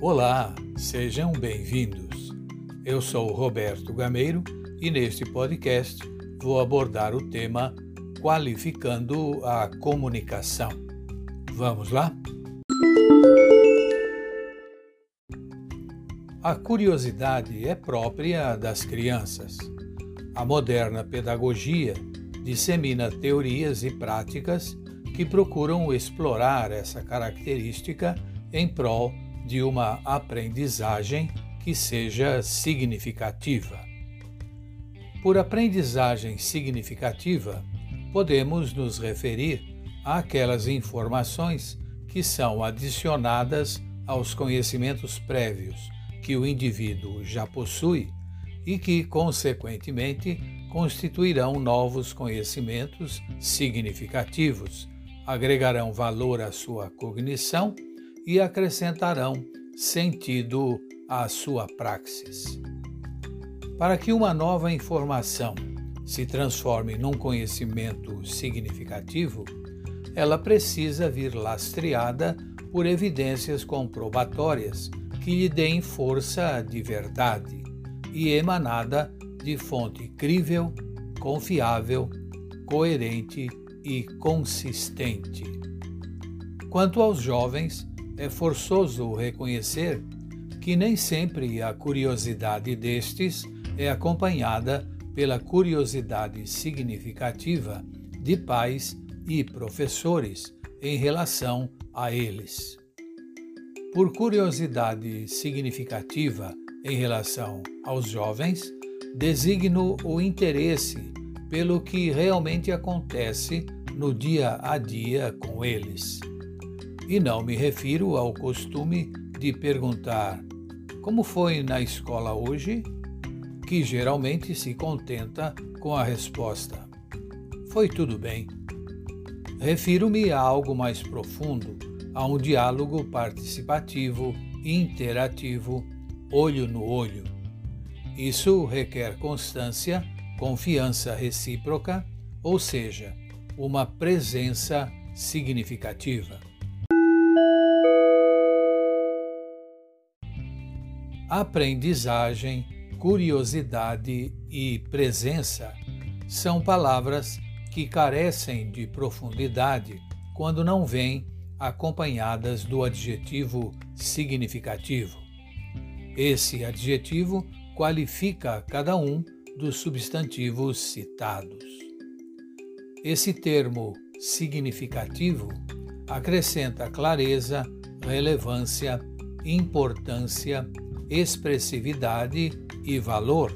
Olá, sejam bem-vindos. Eu sou Roberto Gameiro e neste podcast vou abordar o tema Qualificando a Comunicação. Vamos lá? A curiosidade é própria das crianças. A moderna pedagogia dissemina teorias e práticas que procuram explorar essa característica em prol de uma aprendizagem que seja significativa. Por aprendizagem significativa, podemos nos referir àquelas informações que são adicionadas aos conhecimentos prévios que o indivíduo já possui e que, consequentemente, constituirão novos conhecimentos significativos, agregarão valor à sua cognição e acrescentarão sentido à sua praxis. Para que uma nova informação se transforme num conhecimento significativo, ela precisa vir lastreada por evidências comprobatórias que lhe deem força de verdade e emanada de fonte crível, confiável, coerente e consistente. Quanto aos jovens, é forçoso reconhecer que nem sempre a curiosidade destes é acompanhada pela curiosidade significativa de pais e professores em relação a eles. Por curiosidade significativa em relação aos jovens, designo o interesse pelo que realmente acontece no dia a dia com eles. E não me refiro ao costume de perguntar como foi na escola hoje, que geralmente se contenta com a resposta: Foi tudo bem. Refiro-me a algo mais profundo, a um diálogo participativo, interativo, olho no olho. Isso requer constância, confiança recíproca, ou seja, uma presença significativa. Aprendizagem, curiosidade e presença são palavras que carecem de profundidade quando não vêm acompanhadas do adjetivo significativo. Esse adjetivo qualifica cada um dos substantivos citados. Esse termo significativo acrescenta clareza, relevância, importância expressividade e valor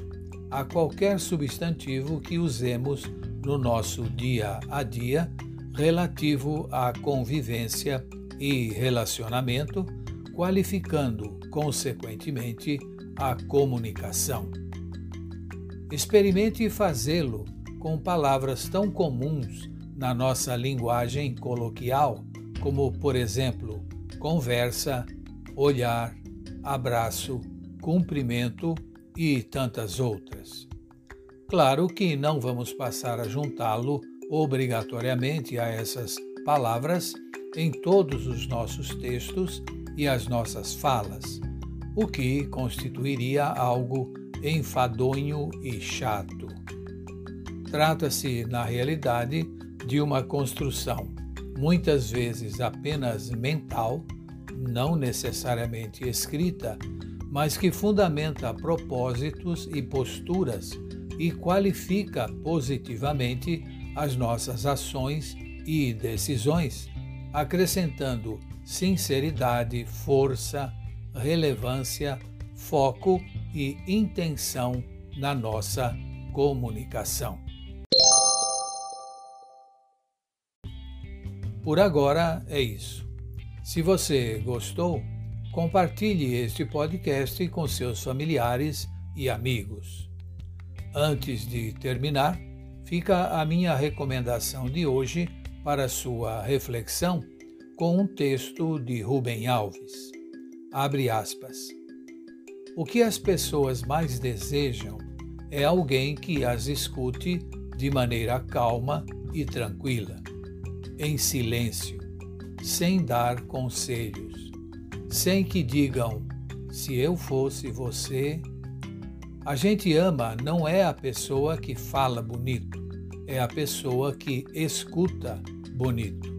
a qualquer substantivo que usemos no nosso dia a dia relativo à convivência e relacionamento, qualificando, consequentemente, a comunicação. Experimente fazê-lo com palavras tão comuns na nossa linguagem coloquial, como, por exemplo, conversa, olhar, abraço, cumprimento e tantas outras. Claro que não vamos passar a juntá-lo obrigatoriamente a essas palavras em todos os nossos textos e as nossas falas, o que constituiria algo enfadonho e chato. Trata-se, na realidade, de uma construção, muitas vezes apenas mental, não necessariamente escrita, mas que fundamenta propósitos e posturas e qualifica positivamente as nossas ações e decisões, acrescentando sinceridade, força, relevância, foco e intenção na nossa comunicação. Por agora é isso. Se você gostou, compartilhe este podcast com seus familiares e amigos. Antes de terminar, fica a minha recomendação de hoje para sua reflexão com um texto de Rubem Alves. Abre aspas. O que as pessoas mais desejam é alguém que as escute de maneira calma e tranquila, em silêncio sem dar conselhos, sem que digam se eu fosse você. A gente ama não é a pessoa que fala bonito, é a pessoa que escuta bonito.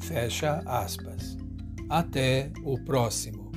Fecha aspas. Até o próximo.